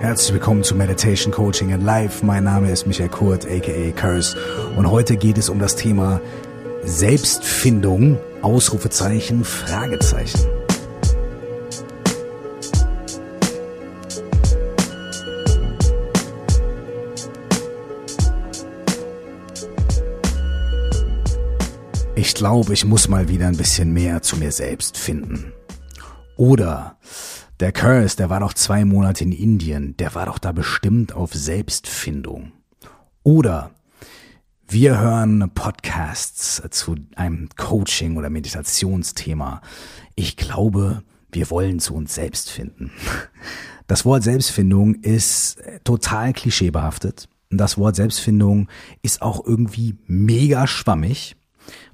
Herzlich willkommen zu Meditation Coaching in Life. Mein Name ist Michael Kurt, aka Curse. Und heute geht es um das Thema Selbstfindung, Ausrufezeichen, Fragezeichen. Ich glaube, ich muss mal wieder ein bisschen mehr zu mir selbst finden. Oder der Curse, der war doch zwei Monate in Indien, der war doch da bestimmt auf Selbstfindung. Oder wir hören Podcasts zu einem Coaching- oder Meditationsthema. Ich glaube, wir wollen zu uns selbst finden. Das Wort Selbstfindung ist total klischeebehaftet. Das Wort Selbstfindung ist auch irgendwie mega schwammig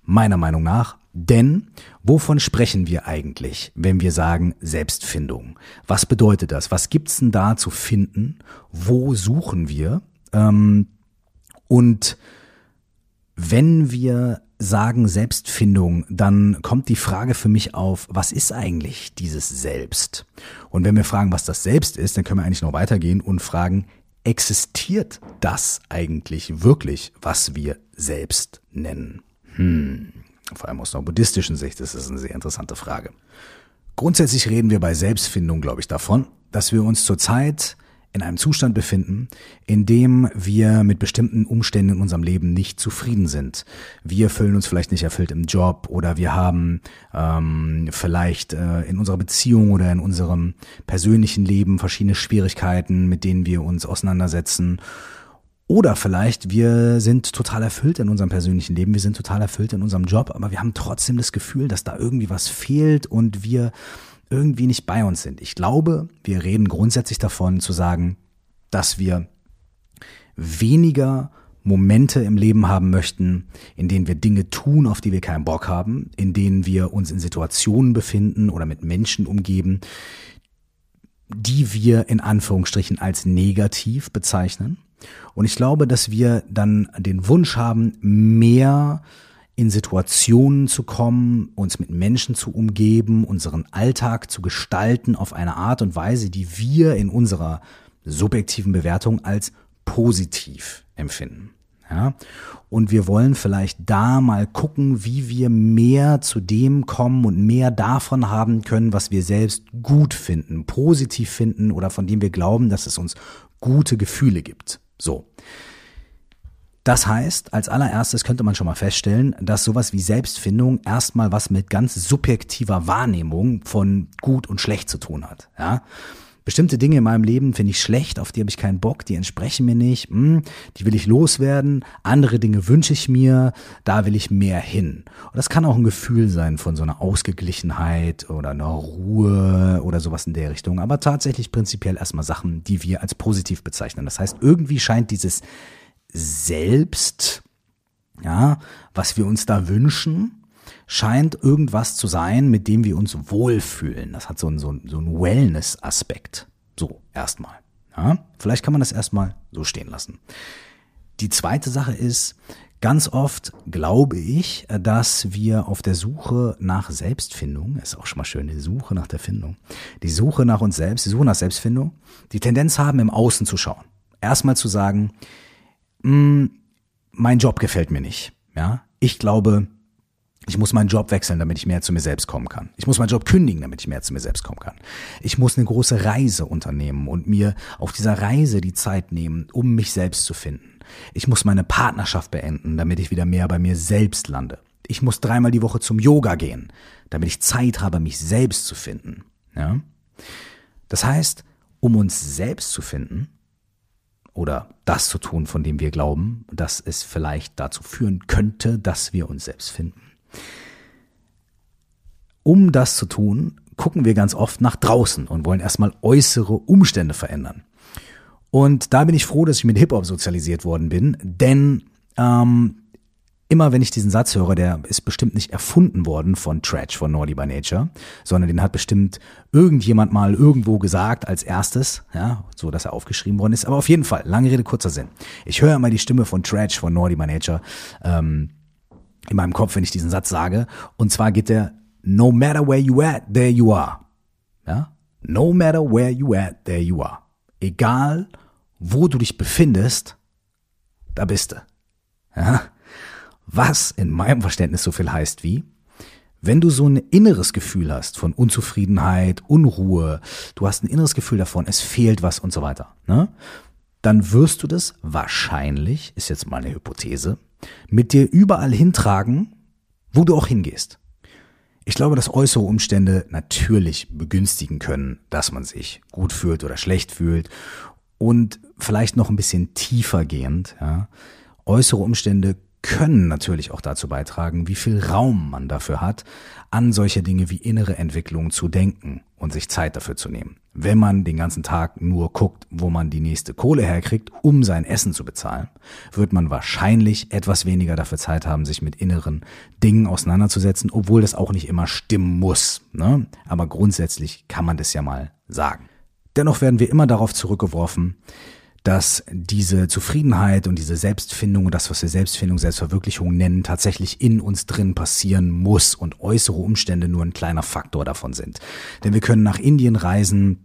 meiner Meinung nach. Denn wovon sprechen wir eigentlich, wenn wir sagen Selbstfindung? Was bedeutet das? Was gibt's denn da zu finden? Wo suchen wir? Ähm, und wenn wir sagen Selbstfindung, dann kommt die Frage für mich auf, was ist eigentlich dieses Selbst? Und wenn wir fragen, was das Selbst ist, dann können wir eigentlich noch weitergehen und fragen, existiert das eigentlich wirklich, was wir selbst nennen? Hm, vor allem aus einer buddhistischen Sicht ist das eine sehr interessante Frage. Grundsätzlich reden wir bei Selbstfindung, glaube ich, davon, dass wir uns zurzeit in einem Zustand befinden, in dem wir mit bestimmten Umständen in unserem Leben nicht zufrieden sind. Wir fühlen uns vielleicht nicht erfüllt im Job oder wir haben ähm, vielleicht äh, in unserer Beziehung oder in unserem persönlichen Leben verschiedene Schwierigkeiten, mit denen wir uns auseinandersetzen oder vielleicht wir sind total erfüllt in unserem persönlichen Leben, wir sind total erfüllt in unserem Job, aber wir haben trotzdem das Gefühl, dass da irgendwie was fehlt und wir irgendwie nicht bei uns sind. Ich glaube, wir reden grundsätzlich davon zu sagen, dass wir weniger Momente im Leben haben möchten, in denen wir Dinge tun, auf die wir keinen Bock haben, in denen wir uns in Situationen befinden oder mit Menschen umgeben, die wir in Anführungsstrichen als negativ bezeichnen. Und ich glaube, dass wir dann den Wunsch haben, mehr in Situationen zu kommen, uns mit Menschen zu umgeben, unseren Alltag zu gestalten auf eine Art und Weise, die wir in unserer subjektiven Bewertung als positiv empfinden. Ja? Und wir wollen vielleicht da mal gucken, wie wir mehr zu dem kommen und mehr davon haben können, was wir selbst gut finden, positiv finden oder von dem wir glauben, dass es uns gute Gefühle gibt. So. Das heißt, als allererstes könnte man schon mal feststellen, dass sowas wie Selbstfindung erstmal was mit ganz subjektiver Wahrnehmung von gut und schlecht zu tun hat. Ja? Bestimmte Dinge in meinem Leben finde ich schlecht, auf die habe ich keinen Bock, die entsprechen mir nicht, hm, die will ich loswerden. Andere Dinge wünsche ich mir, da will ich mehr hin. Und das kann auch ein Gefühl sein von so einer Ausgeglichenheit oder einer Ruhe oder sowas in der Richtung. Aber tatsächlich prinzipiell erstmal Sachen, die wir als positiv bezeichnen. Das heißt, irgendwie scheint dieses Selbst, ja, was wir uns da wünschen, scheint irgendwas zu sein, mit dem wir uns wohlfühlen. Das hat so einen, so einen, Wellness-Aspekt. So, erstmal. Ja, vielleicht kann man das erstmal so stehen lassen. Die zweite Sache ist, ganz oft glaube ich, dass wir auf der Suche nach Selbstfindung, ist auch schon mal schön, die Suche nach der Findung, die Suche nach uns selbst, die Suche nach Selbstfindung, die Tendenz haben, im Außen zu schauen. Erstmal zu sagen, hm, mein Job gefällt mir nicht. Ja, ich glaube, ich muss meinen Job wechseln, damit ich mehr zu mir selbst kommen kann. Ich muss meinen Job kündigen, damit ich mehr zu mir selbst kommen kann. Ich muss eine große Reise unternehmen und mir auf dieser Reise die Zeit nehmen, um mich selbst zu finden. Ich muss meine Partnerschaft beenden, damit ich wieder mehr bei mir selbst lande. Ich muss dreimal die Woche zum Yoga gehen, damit ich Zeit habe, mich selbst zu finden. Ja? Das heißt, um uns selbst zu finden, oder das zu tun, von dem wir glauben, dass es vielleicht dazu führen könnte, dass wir uns selbst finden. Um das zu tun, gucken wir ganz oft nach draußen und wollen erstmal äußere Umstände verändern. Und da bin ich froh, dass ich mit Hip-Hop sozialisiert worden bin, denn ähm, immer wenn ich diesen Satz höre, der ist bestimmt nicht erfunden worden von Trash, von Naughty by Nature, sondern den hat bestimmt irgendjemand mal irgendwo gesagt als erstes, ja, so dass er aufgeschrieben worden ist. Aber auf jeden Fall, lange Rede, kurzer Sinn. Ich höre immer die Stimme von Trash, von Naughty by Nature ähm, in meinem Kopf, wenn ich diesen Satz sage. Und zwar geht der, no matter where you at, there you are. Ja? No matter where you at, there you are. egal wo du dich befindest, da bist du. Ja? Was in meinem Verständnis so viel heißt wie, wenn du so ein inneres Gefühl hast von Unzufriedenheit, Unruhe, du hast ein inneres Gefühl davon, es fehlt was und so weiter, ne? dann wirst du das wahrscheinlich, ist jetzt mal eine Hypothese, mit dir überall hintragen, wo du auch hingehst. Ich glaube, dass äußere Umstände natürlich begünstigen können, dass man sich gut fühlt oder schlecht fühlt und vielleicht noch ein bisschen tiefer gehend, ja. Äußere Umstände können natürlich auch dazu beitragen, wie viel Raum man dafür hat, an solche Dinge wie innere Entwicklung zu denken und sich Zeit dafür zu nehmen. Wenn man den ganzen Tag nur guckt, wo man die nächste Kohle herkriegt, um sein Essen zu bezahlen, wird man wahrscheinlich etwas weniger dafür Zeit haben, sich mit inneren Dingen auseinanderzusetzen, obwohl das auch nicht immer stimmen muss. Ne? Aber grundsätzlich kann man das ja mal sagen. Dennoch werden wir immer darauf zurückgeworfen, dass diese Zufriedenheit und diese Selbstfindung und das, was wir Selbstfindung, Selbstverwirklichung nennen, tatsächlich in uns drin passieren muss und äußere Umstände nur ein kleiner Faktor davon sind. Denn wir können nach Indien reisen,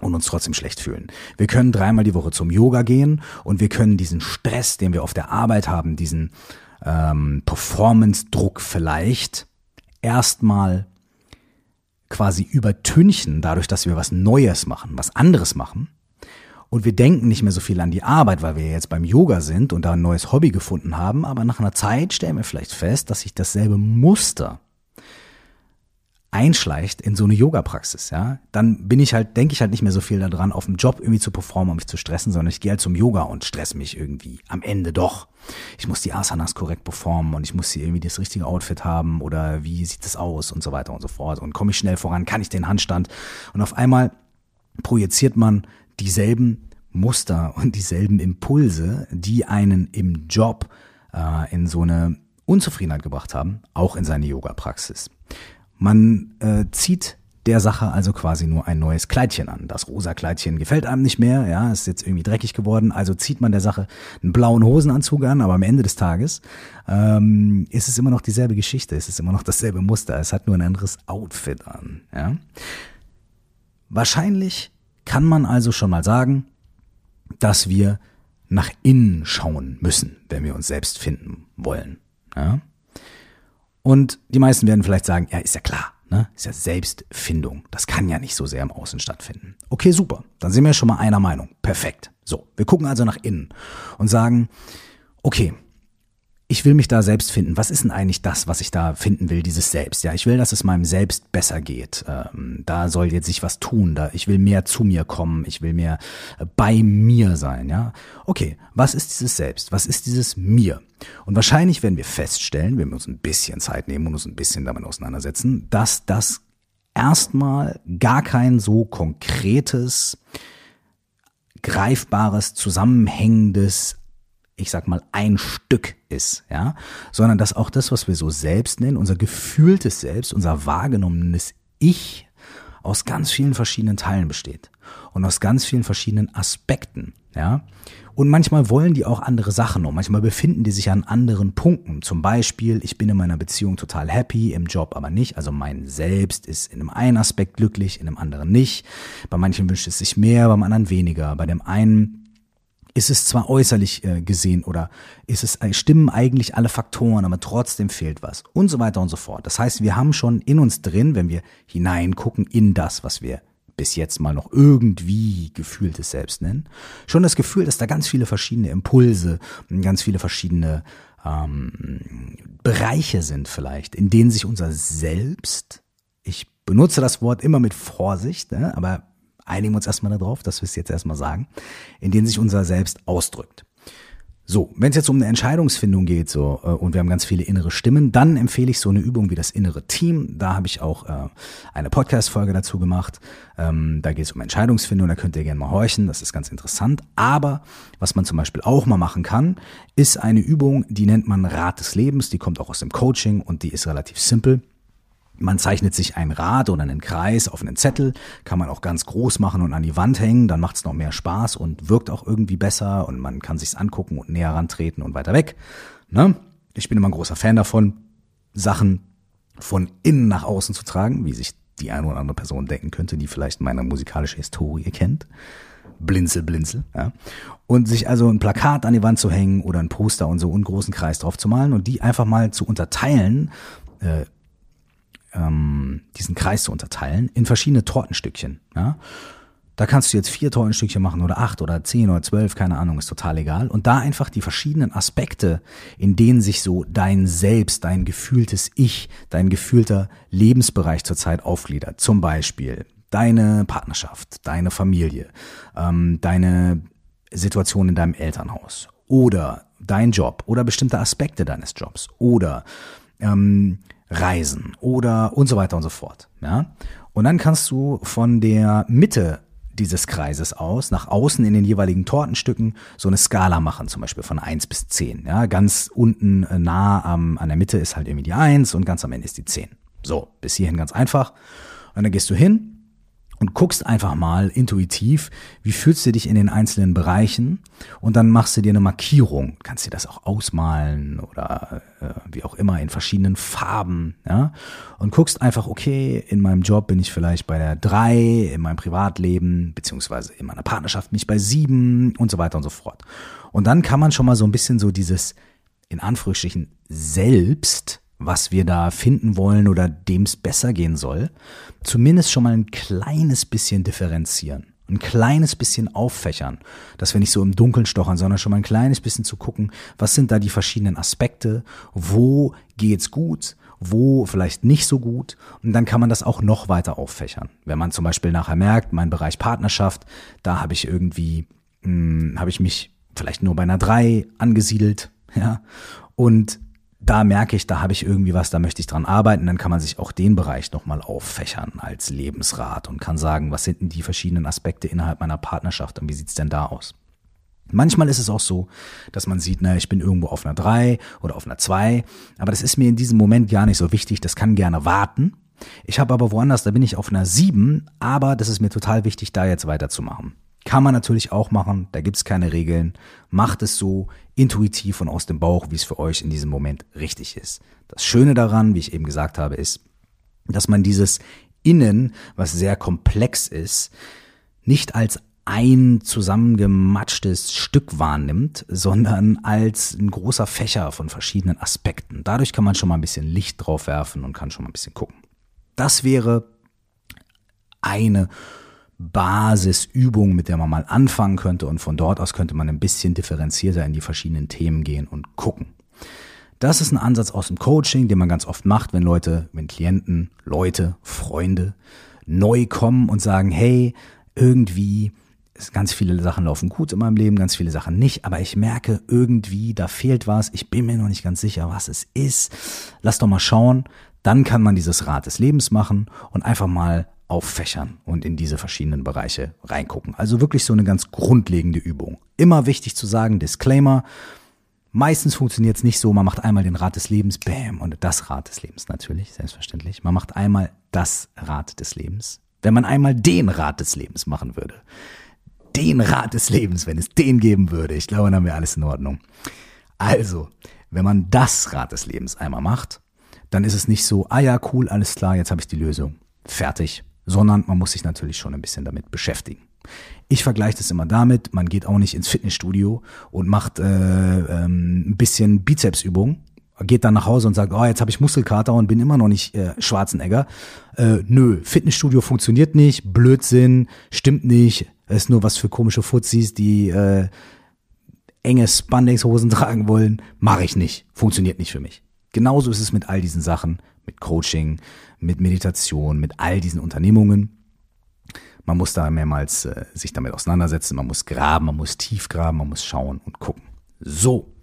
und uns trotzdem schlecht fühlen. Wir können dreimal die Woche zum Yoga gehen und wir können diesen Stress, den wir auf der Arbeit haben, diesen ähm, Performance-Druck vielleicht erstmal quasi übertünchen, dadurch, dass wir was Neues machen, was anderes machen und wir denken nicht mehr so viel an die Arbeit, weil wir jetzt beim Yoga sind und da ein neues Hobby gefunden haben, aber nach einer Zeit stellen wir vielleicht fest, dass sich dasselbe Muster einschleicht in so eine Yoga-Praxis, ja, dann bin ich halt, denke ich halt nicht mehr so viel daran, auf dem Job irgendwie zu performen, um mich zu stressen, sondern ich gehe halt zum Yoga und stress mich irgendwie am Ende doch. Ich muss die Asanas korrekt performen und ich muss hier irgendwie das richtige Outfit haben oder wie sieht es aus und so weiter und so fort. Und komme ich schnell voran, kann ich den Handstand? Und auf einmal projiziert man dieselben Muster und dieselben Impulse, die einen im Job äh, in so eine Unzufriedenheit gebracht haben, auch in seine Yoga-Praxis. Man äh, zieht der Sache also quasi nur ein neues Kleidchen an. Das rosa Kleidchen gefällt einem nicht mehr, ja, ist jetzt irgendwie dreckig geworden, also zieht man der Sache einen blauen Hosenanzug an, aber am Ende des Tages ähm, ist es immer noch dieselbe Geschichte, es ist immer noch dasselbe Muster, es hat nur ein anderes Outfit an, ja. Wahrscheinlich kann man also schon mal sagen, dass wir nach innen schauen müssen, wenn wir uns selbst finden wollen. Ja? Und die meisten werden vielleicht sagen, ja, ist ja klar, ne? ist ja Selbstfindung. Das kann ja nicht so sehr im Außen stattfinden. Okay, super. Dann sind wir schon mal einer Meinung. Perfekt. So, wir gucken also nach innen und sagen, okay, ich will mich da selbst finden. Was ist denn eigentlich das, was ich da finden will, dieses Selbst? Ja, ich will, dass es meinem Selbst besser geht. Ähm, da soll jetzt sich was tun. Da, ich will mehr zu mir kommen. Ich will mehr äh, bei mir sein. Ja, okay. Was ist dieses Selbst? Was ist dieses Mir? Und wahrscheinlich werden wir feststellen, wenn wir uns ein bisschen Zeit nehmen und uns ein bisschen damit auseinandersetzen, dass das erstmal gar kein so konkretes, greifbares, zusammenhängendes ich sag mal, ein Stück ist, ja, sondern dass auch das, was wir so selbst nennen, unser gefühltes Selbst, unser wahrgenommenes Ich aus ganz vielen verschiedenen Teilen besteht und aus ganz vielen verschiedenen Aspekten, ja. Und manchmal wollen die auch andere Sachen und manchmal befinden die sich an anderen Punkten. Zum Beispiel, ich bin in meiner Beziehung total happy, im Job aber nicht. Also mein Selbst ist in einem einen Aspekt glücklich, in einem anderen nicht. Bei manchen wünscht es sich mehr, beim anderen weniger. Bei dem einen ist es zwar äußerlich äh, gesehen oder ist es äh, stimmen eigentlich alle Faktoren, aber trotzdem fehlt was und so weiter und so fort. Das heißt, wir haben schon in uns drin, wenn wir hineingucken in das, was wir bis jetzt mal noch irgendwie gefühltes Selbst nennen, schon das Gefühl, dass da ganz viele verschiedene Impulse, ganz viele verschiedene ähm, Bereiche sind vielleicht, in denen sich unser Selbst, ich benutze das Wort immer mit Vorsicht, ne, aber einigen wir uns erstmal darauf, dass wir es jetzt erstmal sagen, in denen sich unser Selbst ausdrückt. So, wenn es jetzt um eine Entscheidungsfindung geht, so äh, und wir haben ganz viele innere Stimmen, dann empfehle ich so eine Übung wie das innere Team. Da habe ich auch äh, eine Podcast-Folge dazu gemacht. Ähm, da geht es um Entscheidungsfindung, da könnt ihr gerne mal horchen, das ist ganz interessant. Aber was man zum Beispiel auch mal machen kann, ist eine Übung, die nennt man Rat des Lebens, die kommt auch aus dem Coaching und die ist relativ simpel. Man zeichnet sich ein Rad oder einen Kreis auf einen Zettel, kann man auch ganz groß machen und an die Wand hängen, dann macht es noch mehr Spaß und wirkt auch irgendwie besser und man kann sich's angucken und näher rantreten und weiter weg. Ne? Ich bin immer ein großer Fan davon, Sachen von innen nach außen zu tragen, wie sich die eine oder andere Person denken könnte, die vielleicht meine musikalische Historie kennt. Blinzel, blinzel, ja. Und sich also ein Plakat an die Wand zu hängen oder ein Poster und so einen großen Kreis drauf zu malen und die einfach mal zu unterteilen, äh, ähm, diesen Kreis zu unterteilen in verschiedene Tortenstückchen, ja. Da kannst du jetzt vier Tortenstückchen machen oder acht oder zehn oder zwölf, keine Ahnung, ist total egal. Und da einfach die verschiedenen Aspekte, in denen sich so dein Selbst, dein gefühltes Ich, dein gefühlter Lebensbereich zurzeit aufgliedert. Zum Beispiel deine Partnerschaft, deine Familie, ähm, deine Situation in deinem Elternhaus oder dein Job oder bestimmte Aspekte deines Jobs oder ähm, Reisen oder und so weiter und so fort. Ja? Und dann kannst du von der Mitte dieses Kreises aus, nach außen in den jeweiligen Tortenstücken so eine Skala machen, zum Beispiel von eins bis zehn. Ja, ganz unten äh, nah am, an der Mitte ist halt irgendwie die eins und ganz am Ende ist die zehn. So, bis hierhin ganz einfach. Und dann gehst du hin und guckst einfach mal intuitiv, wie fühlst du dich in den einzelnen Bereichen? Und dann machst du dir eine Markierung, kannst dir das auch ausmalen oder äh, wie auch immer in verschiedenen Farben, ja, und guckst einfach, okay, in meinem Job bin ich vielleicht bei der drei, in meinem Privatleben beziehungsweise in meiner Partnerschaft bin ich bei sieben und so weiter und so fort. Und dann kann man schon mal so ein bisschen so dieses in Anführungsstrichen selbst was wir da finden wollen oder dem es besser gehen soll, zumindest schon mal ein kleines bisschen differenzieren. Ein kleines bisschen auffächern, dass wir nicht so im Dunkeln stochern, sondern schon mal ein kleines bisschen zu gucken, was sind da die verschiedenen Aspekte, wo geht's gut, wo vielleicht nicht so gut. Und dann kann man das auch noch weiter auffächern. Wenn man zum Beispiel nachher merkt, mein Bereich Partnerschaft, da habe ich irgendwie, hm, habe ich mich vielleicht nur bei einer drei angesiedelt, ja. Und da merke ich, da habe ich irgendwie was, da möchte ich dran arbeiten, dann kann man sich auch den Bereich nochmal auffächern als Lebensrat und kann sagen, was sind denn die verschiedenen Aspekte innerhalb meiner Partnerschaft und wie sieht's denn da aus? Manchmal ist es auch so, dass man sieht, na, ich bin irgendwo auf einer 3 oder auf einer 2, aber das ist mir in diesem Moment gar nicht so wichtig, das kann gerne warten. Ich habe aber woanders, da bin ich auf einer 7, aber das ist mir total wichtig, da jetzt weiterzumachen. Kann man natürlich auch machen, da gibt's keine Regeln. Macht es so intuitiv und aus dem Bauch, wie es für euch in diesem Moment richtig ist. Das Schöne daran, wie ich eben gesagt habe, ist, dass man dieses Innen, was sehr komplex ist, nicht als ein zusammengematschtes Stück wahrnimmt, sondern als ein großer Fächer von verschiedenen Aspekten. Dadurch kann man schon mal ein bisschen Licht drauf werfen und kann schon mal ein bisschen gucken. Das wäre eine Basisübung, mit der man mal anfangen könnte und von dort aus könnte man ein bisschen differenzierter in die verschiedenen Themen gehen und gucken. Das ist ein Ansatz aus dem Coaching, den man ganz oft macht, wenn Leute, wenn Klienten, Leute, Freunde neu kommen und sagen, hey, irgendwie ganz viele Sachen laufen gut in meinem Leben, ganz viele Sachen nicht, aber ich merke irgendwie, da fehlt was, ich bin mir noch nicht ganz sicher, was es ist. Lass doch mal schauen. Dann kann man dieses Rad des Lebens machen und einfach mal auffächern und in diese verschiedenen Bereiche reingucken. Also wirklich so eine ganz grundlegende Übung. Immer wichtig zu sagen, Disclaimer, meistens funktioniert es nicht so, man macht einmal den Rad des Lebens, bam, und das Rad des Lebens natürlich, selbstverständlich. Man macht einmal das Rad des Lebens. Wenn man einmal den Rad des Lebens machen würde, den Rad des Lebens, wenn es den geben würde, ich glaube, dann wir alles in Ordnung. Also, wenn man das Rad des Lebens einmal macht, dann ist es nicht so, ah ja, cool, alles klar, jetzt habe ich die Lösung. Fertig sondern man muss sich natürlich schon ein bisschen damit beschäftigen. Ich vergleiche das immer damit, man geht auch nicht ins Fitnessstudio und macht äh, ähm, ein bisschen Bizepsübung, geht dann nach Hause und sagt, oh, jetzt habe ich Muskelkater und bin immer noch nicht äh, Schwarzenegger. Äh, nö, Fitnessstudio funktioniert nicht, Blödsinn, stimmt nicht, ist nur was für komische Fuzis, die äh, enge Spandex-Hosen tragen wollen, mache ich nicht, funktioniert nicht für mich. Genauso ist es mit all diesen Sachen, mit Coaching, mit Meditation, mit all diesen Unternehmungen. Man muss da mehrmals äh, sich damit auseinandersetzen, man muss graben, man muss tief graben, man muss schauen und gucken. So,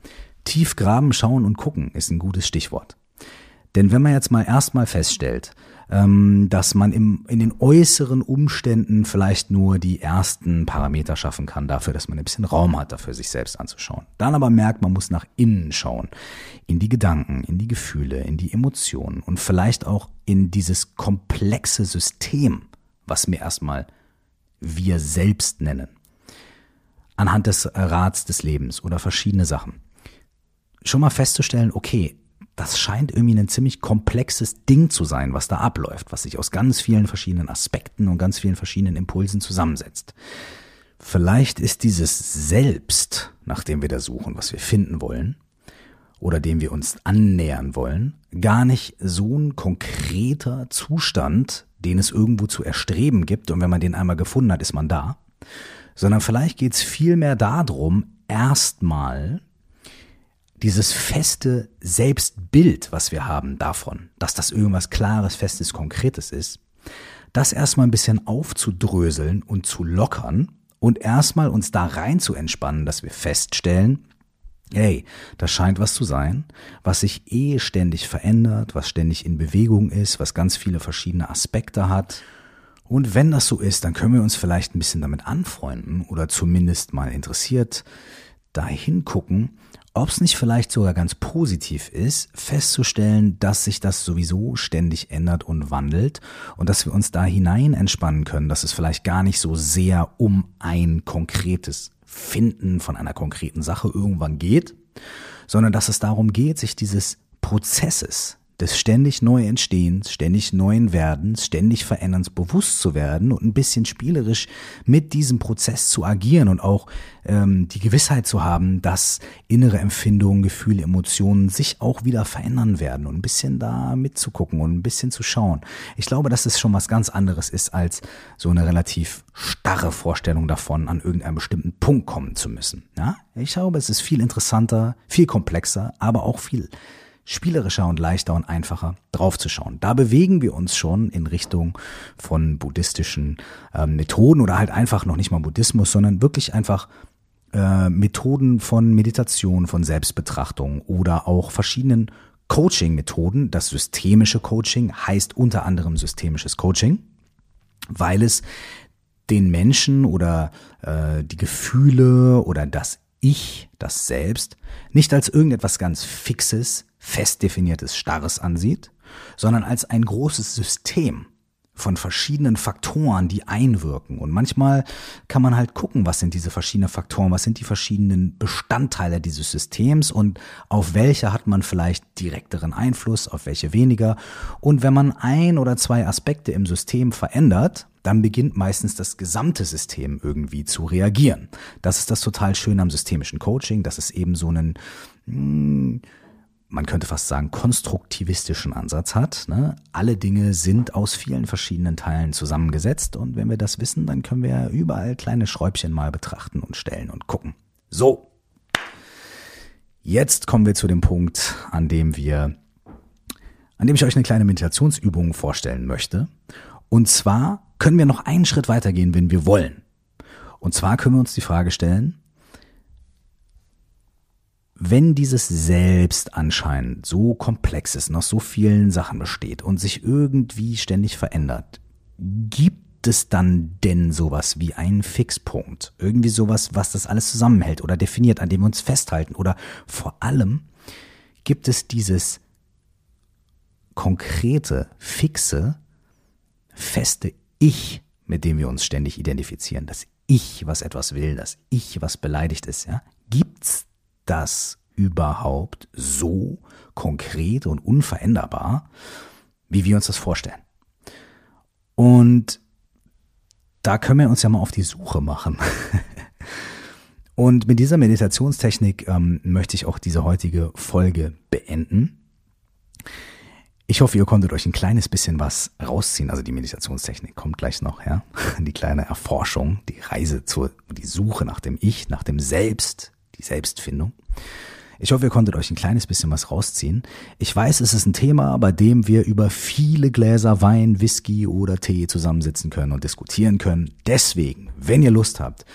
tief graben, schauen und gucken ist ein gutes Stichwort. Denn wenn man jetzt mal erstmal feststellt, ähm, dass man im, in den äußeren Umständen vielleicht nur die ersten Parameter schaffen kann dafür, dass man ein bisschen Raum hat, dafür sich selbst anzuschauen. Dann aber merkt, man muss nach innen schauen, in die Gedanken, in die Gefühle, in die Emotionen und vielleicht auch in dieses komplexe System, was wir erstmal wir selbst nennen. Anhand des Rats des Lebens oder verschiedene Sachen. Schon mal festzustellen, okay, das scheint irgendwie ein ziemlich komplexes Ding zu sein, was da abläuft, was sich aus ganz vielen verschiedenen Aspekten und ganz vielen verschiedenen Impulsen zusammensetzt. Vielleicht ist dieses Selbst, nach dem wir da suchen, was wir finden wollen, oder dem wir uns annähern wollen, gar nicht so ein konkreter Zustand, den es irgendwo zu erstreben gibt und wenn man den einmal gefunden hat, ist man da, sondern vielleicht geht es vielmehr darum, erstmal dieses feste Selbstbild, was wir haben davon, dass das irgendwas Klares, Festes, Konkretes ist, das erstmal ein bisschen aufzudröseln und zu lockern und erstmal uns da rein zu entspannen, dass wir feststellen, hey, das scheint was zu sein, was sich eh ständig verändert, was ständig in Bewegung ist, was ganz viele verschiedene Aspekte hat. Und wenn das so ist, dann können wir uns vielleicht ein bisschen damit anfreunden oder zumindest mal interessiert dahin gucken, ob es nicht vielleicht sogar ganz positiv ist, festzustellen, dass sich das sowieso ständig ändert und wandelt und dass wir uns da hinein entspannen können, dass es vielleicht gar nicht so sehr um ein konkretes Finden von einer konkreten Sache irgendwann geht, sondern dass es darum geht, sich dieses Prozesses, des ständig neu Entstehens, ständig neuen Werdens, ständig Veränderns bewusst zu werden und ein bisschen spielerisch mit diesem Prozess zu agieren und auch ähm, die Gewissheit zu haben, dass innere Empfindungen, Gefühle, Emotionen sich auch wieder verändern werden und ein bisschen da mitzugucken und ein bisschen zu schauen. Ich glaube, dass es schon was ganz anderes ist als so eine relativ starre Vorstellung davon, an irgendeinem bestimmten Punkt kommen zu müssen. Ja? Ich glaube, es ist viel interessanter, viel komplexer, aber auch viel spielerischer und leichter und einfacher draufzuschauen. Da bewegen wir uns schon in Richtung von buddhistischen äh, Methoden oder halt einfach noch nicht mal Buddhismus, sondern wirklich einfach äh, Methoden von Meditation, von Selbstbetrachtung oder auch verschiedenen Coaching-Methoden. Das systemische Coaching heißt unter anderem systemisches Coaching, weil es den Menschen oder äh, die Gefühle oder das Ich, das Selbst, nicht als irgendetwas ganz Fixes, fest definiertes Starres ansieht, sondern als ein großes System von verschiedenen Faktoren, die einwirken. Und manchmal kann man halt gucken, was sind diese verschiedenen Faktoren, was sind die verschiedenen Bestandteile dieses Systems und auf welche hat man vielleicht direkteren Einfluss, auf welche weniger. Und wenn man ein oder zwei Aspekte im System verändert, dann beginnt meistens das gesamte System irgendwie zu reagieren. Das ist das total Schöne am systemischen Coaching, dass es eben so einen, mh, hm, man könnte fast sagen, konstruktivistischen Ansatz hat. Ne? Alle Dinge sind aus vielen verschiedenen Teilen zusammengesetzt und wenn wir das wissen, dann können wir überall kleine Schräubchen mal betrachten und stellen und gucken. So. Jetzt kommen wir zu dem Punkt, an dem wir, an dem ich euch eine kleine Meditationsübung vorstellen möchte. Und zwar können wir noch einen Schritt weitergehen, wenn wir wollen. Und zwar können wir uns die Frage stellen, wenn dieses Selbst anscheinend so komplex ist, aus so vielen Sachen besteht und sich irgendwie ständig verändert, gibt es dann denn sowas wie einen Fixpunkt? Irgendwie sowas, was das alles zusammenhält oder definiert, an dem wir uns festhalten? Oder vor allem gibt es dieses konkrete, fixe, feste Ich, mit dem wir uns ständig identifizieren, das Ich, was etwas will, das Ich, was beleidigt ist, ja? Gibt's das überhaupt so konkret und unveränderbar, wie wir uns das vorstellen? Und da können wir uns ja mal auf die Suche machen. Und mit dieser Meditationstechnik ähm, möchte ich auch diese heutige Folge beenden. Ich hoffe, ihr konntet euch ein kleines bisschen was rausziehen. Also die Meditationstechnik kommt gleich noch, ja. Die kleine Erforschung, die Reise zur, die Suche nach dem Ich, nach dem Selbst, die Selbstfindung. Ich hoffe, ihr konntet euch ein kleines bisschen was rausziehen. Ich weiß, es ist ein Thema, bei dem wir über viele Gläser Wein, Whisky oder Tee zusammensitzen können und diskutieren können. Deswegen, wenn ihr Lust habt,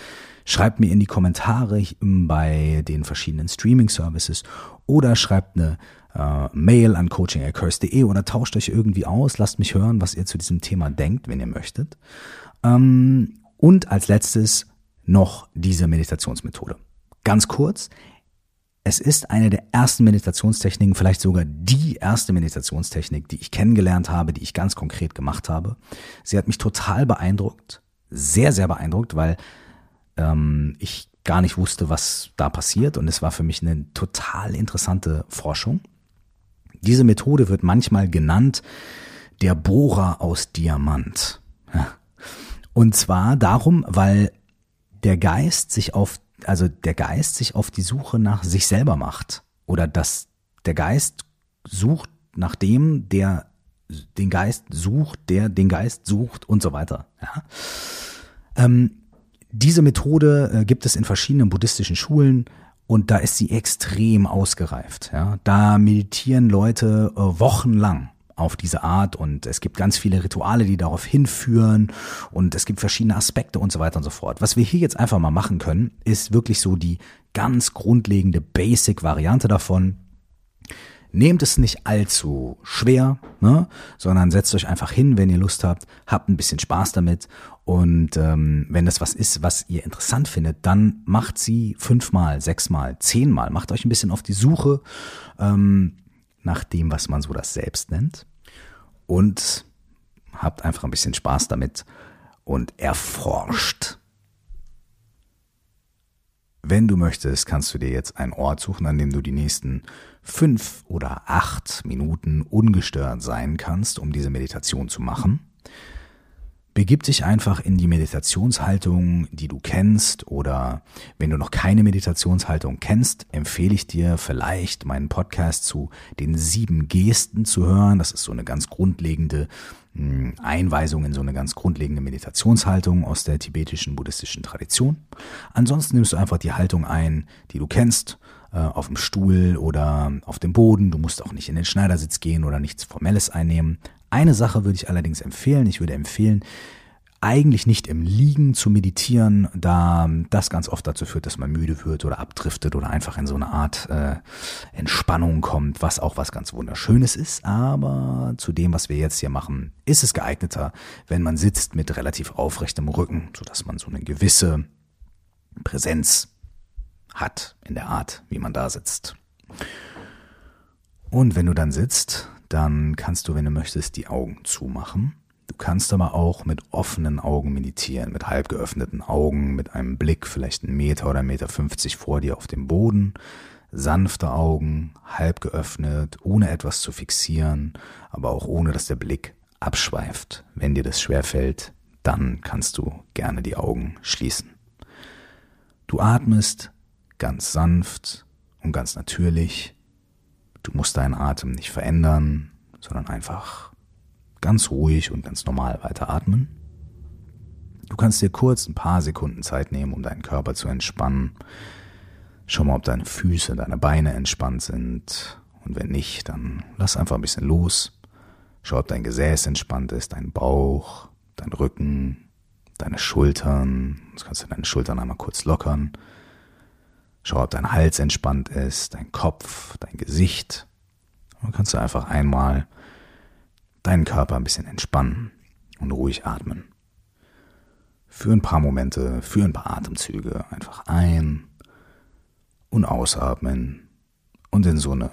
schreibt mir in die Kommentare bei den verschiedenen Streaming-Services oder schreibt eine äh, Mail an coaching.curse.de oder tauscht euch irgendwie aus, lasst mich hören, was ihr zu diesem Thema denkt, wenn ihr möchtet. Ähm, und als letztes noch diese Meditationsmethode. Ganz kurz, es ist eine der ersten Meditationstechniken, vielleicht sogar die erste Meditationstechnik, die ich kennengelernt habe, die ich ganz konkret gemacht habe. Sie hat mich total beeindruckt, sehr, sehr beeindruckt, weil ähm, ich gar nicht wusste, was da passiert und es war für mich eine total interessante Forschung. Diese Methode wird manchmal genannt der Bohrer aus Diamant. Und zwar darum, weil der Geist sich auf, also der Geist sich auf die Suche nach sich selber macht. Oder dass der Geist sucht nach dem, der den Geist sucht, der den Geist sucht und so weiter. Ja. Ähm, diese Methode äh, gibt es in verschiedenen buddhistischen Schulen und da ist sie extrem ausgereift. Ja. Da meditieren Leute äh, wochenlang auf diese Art und es gibt ganz viele Rituale, die darauf hinführen und es gibt verschiedene Aspekte und so weiter und so fort. Was wir hier jetzt einfach mal machen können, ist wirklich so die ganz grundlegende Basic-Variante davon. Nehmt es nicht allzu schwer, ne? sondern setzt euch einfach hin, wenn ihr Lust habt, habt ein bisschen Spaß damit und ähm, wenn das was ist, was ihr interessant findet, dann macht sie fünfmal, sechsmal, zehnmal, macht euch ein bisschen auf die Suche ähm, nach dem, was man so das Selbst nennt und habt einfach ein bisschen Spaß damit und erforscht. Wenn du möchtest, kannst du dir jetzt einen Ort suchen, an dem du die nächsten fünf oder acht Minuten ungestört sein kannst, um diese Meditation zu machen. Begib dich einfach in die Meditationshaltung, die du kennst, oder wenn du noch keine Meditationshaltung kennst, empfehle ich dir vielleicht meinen Podcast zu den sieben Gesten zu hören. Das ist so eine ganz grundlegende hm, Einweisung in so eine ganz grundlegende Meditationshaltung aus der tibetischen buddhistischen Tradition. Ansonsten nimmst du einfach die Haltung ein, die du kennst, äh, auf dem Stuhl oder auf dem Boden. Du musst auch nicht in den Schneidersitz gehen oder nichts Formelles einnehmen. Eine Sache würde ich allerdings empfehlen. Ich würde empfehlen, eigentlich nicht im Liegen zu meditieren, da das ganz oft dazu führt, dass man müde wird oder abdriftet oder einfach in so eine Art äh, Entspannung kommt, was auch was ganz Wunderschönes ist. Aber zu dem, was wir jetzt hier machen, ist es geeigneter, wenn man sitzt mit relativ aufrechtem Rücken, sodass man so eine gewisse Präsenz hat in der Art, wie man da sitzt. Und wenn du dann sitzt, dann kannst du, wenn du möchtest, die Augen zumachen. Du kannst aber auch mit offenen Augen meditieren, mit halb geöffneten Augen, mit einem Blick vielleicht einen Meter oder einen Meter fünfzig vor dir auf dem Boden, sanfte Augen, halb geöffnet, ohne etwas zu fixieren, aber auch ohne, dass der Blick abschweift. Wenn dir das schwerfällt, dann kannst du gerne die Augen schließen. Du atmest ganz sanft und ganz natürlich Du musst deinen Atem nicht verändern, sondern einfach ganz ruhig und ganz normal weiter atmen. Du kannst dir kurz ein paar Sekunden Zeit nehmen, um deinen Körper zu entspannen. Schau mal, ob deine Füße, deine Beine entspannt sind. Und wenn nicht, dann lass einfach ein bisschen los. Schau, ob dein Gesäß entspannt ist, dein Bauch, dein Rücken, deine Schultern. Jetzt kannst du deine Schultern einmal kurz lockern. Schau, ob dein Hals entspannt ist, dein Kopf, dein Gesicht. dann kannst du einfach einmal deinen Körper ein bisschen entspannen und ruhig atmen. Für ein paar Momente, für ein paar Atemzüge einfach ein und ausatmen und in so eine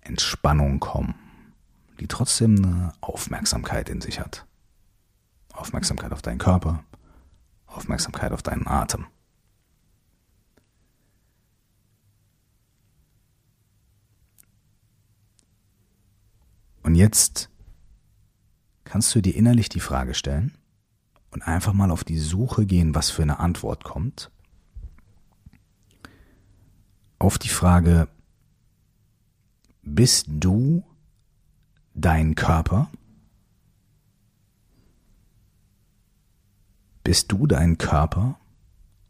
Entspannung kommen, die trotzdem eine Aufmerksamkeit in sich hat. Aufmerksamkeit auf deinen Körper, Aufmerksamkeit auf deinen Atem. Und jetzt kannst du dir innerlich die Frage stellen und einfach mal auf die Suche gehen, was für eine Antwort kommt. Auf die Frage, bist du dein Körper? Bist du dein Körper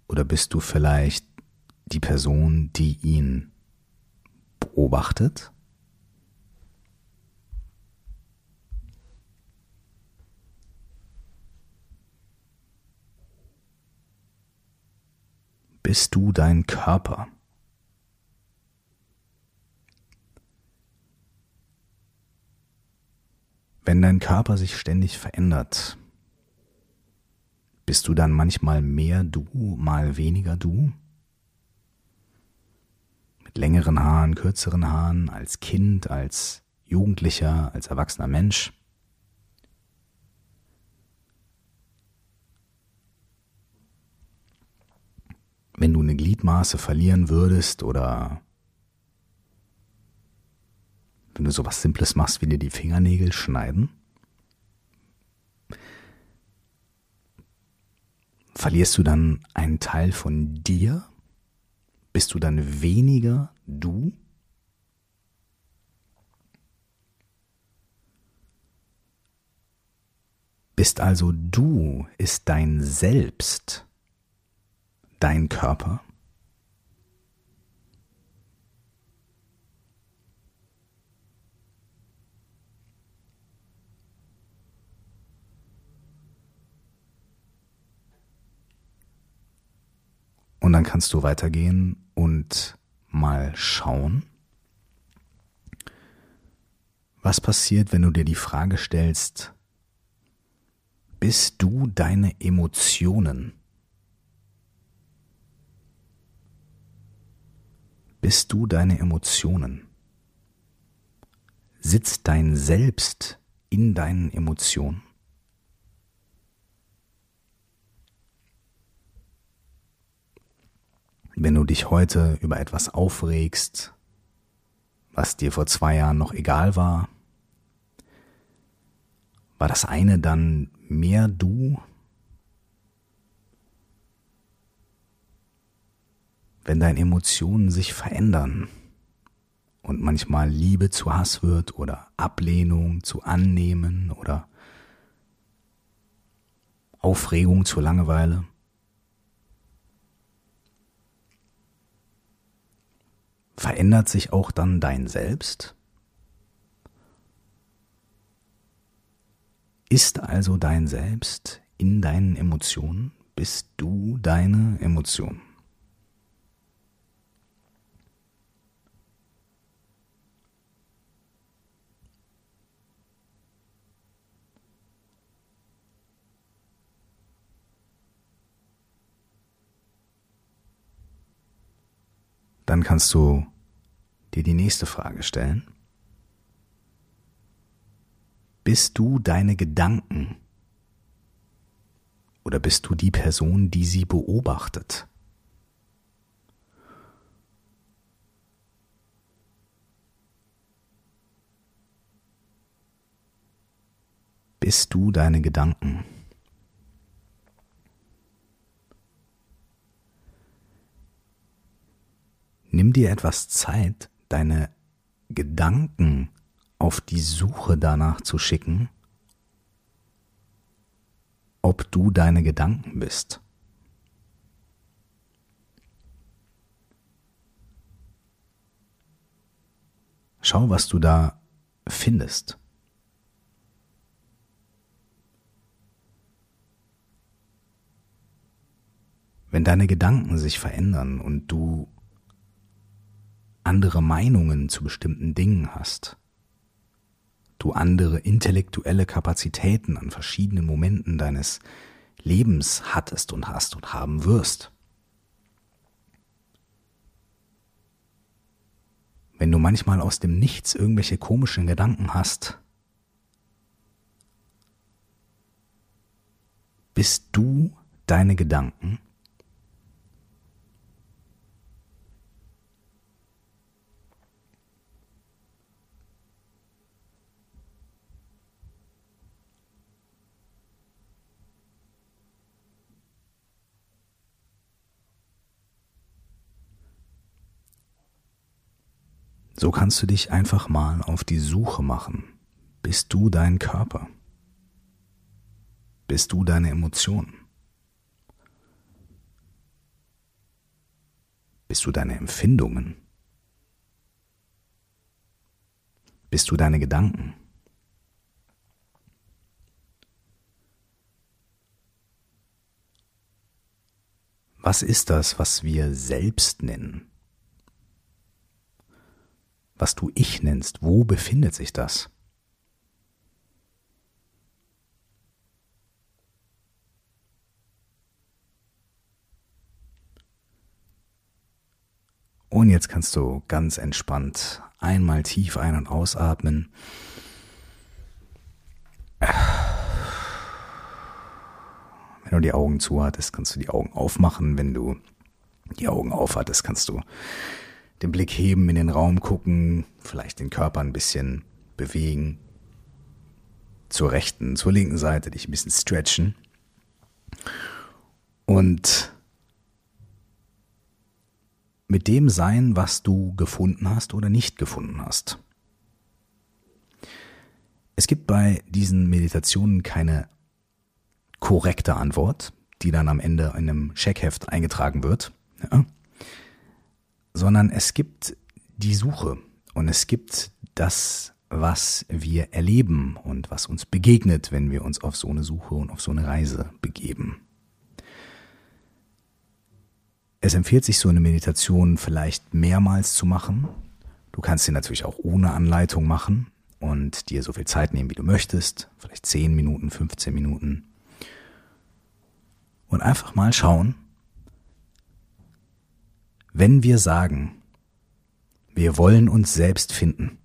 oder bist du vielleicht die Person, die ihn beobachtet? Bist du dein Körper. Wenn dein Körper sich ständig verändert, bist du dann manchmal mehr du, mal weniger du? Mit längeren Haaren, kürzeren Haaren, als Kind, als Jugendlicher, als erwachsener Mensch? Wenn du eine Gliedmaße verlieren würdest oder wenn du sowas Simples machst, wie dir die Fingernägel schneiden? Verlierst du dann einen Teil von dir? Bist du dann weniger du? Bist also du, ist dein Selbst, dein Körper? Und dann kannst du weitergehen und mal schauen, was passiert, wenn du dir die Frage stellst, bist du deine Emotionen? Bist du deine Emotionen? Sitzt dein Selbst in deinen Emotionen? Wenn du dich heute über etwas aufregst, was dir vor zwei Jahren noch egal war, war das eine dann mehr du? Wenn deine Emotionen sich verändern und manchmal Liebe zu Hass wird oder Ablehnung zu Annehmen oder Aufregung zur Langeweile, verändert sich auch dann dein Selbst? Ist also dein Selbst in deinen Emotionen? Bist du deine Emotion? Dann kannst du dir die nächste Frage stellen. Bist du deine Gedanken? Oder bist du die Person, die sie beobachtet? Bist du deine Gedanken? Nimm dir etwas Zeit, deine Gedanken auf die Suche danach zu schicken, ob du deine Gedanken bist. Schau, was du da findest. Wenn deine Gedanken sich verändern und du andere Meinungen zu bestimmten Dingen hast, du andere intellektuelle Kapazitäten an verschiedenen Momenten deines Lebens hattest und hast und haben wirst. Wenn du manchmal aus dem Nichts irgendwelche komischen Gedanken hast, bist du deine Gedanken? So kannst du dich einfach mal auf die Suche machen. Bist du dein Körper? Bist du deine Emotionen? Bist du deine Empfindungen? Bist du deine Gedanken? Was ist das, was wir selbst nennen? Was du Ich nennst, wo befindet sich das? Und jetzt kannst du ganz entspannt einmal tief ein- und ausatmen. Wenn du die Augen zu hattest, kannst du die Augen aufmachen. Wenn du die Augen auf hattest, kannst du den Blick heben, in den Raum gucken, vielleicht den Körper ein bisschen bewegen. Zur rechten, zur linken Seite dich ein bisschen stretchen. Und mit dem sein, was du gefunden hast oder nicht gefunden hast. Es gibt bei diesen Meditationen keine korrekte Antwort, die dann am Ende in einem Checkheft eingetragen wird, ja, sondern es gibt die Suche und es gibt das, was wir erleben und was uns begegnet, wenn wir uns auf so eine Suche und auf so eine Reise begeben. Es empfiehlt sich, so eine Meditation vielleicht mehrmals zu machen. Du kannst sie natürlich auch ohne Anleitung machen und dir so viel Zeit nehmen, wie du möchtest. Vielleicht 10 Minuten, 15 Minuten. Und einfach mal schauen, wenn wir sagen, wir wollen uns selbst finden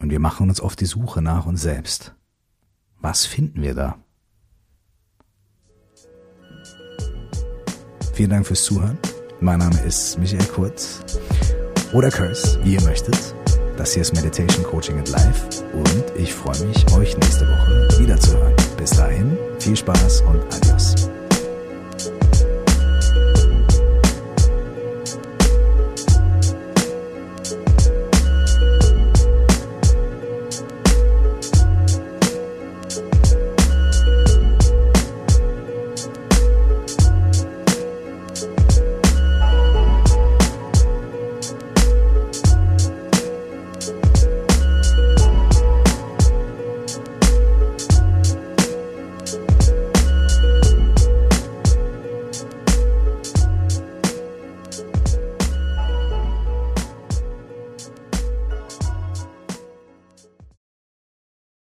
und wir machen uns auf die Suche nach uns selbst, was finden wir da? Vielen Dank fürs Zuhören. Mein Name ist Michael Kurz oder Curse, wie ihr möchtet. Das hier ist Meditation Coaching and Life und ich freue mich, euch nächste Woche wiederzuhören. Bis dahin, viel Spaß und Adios.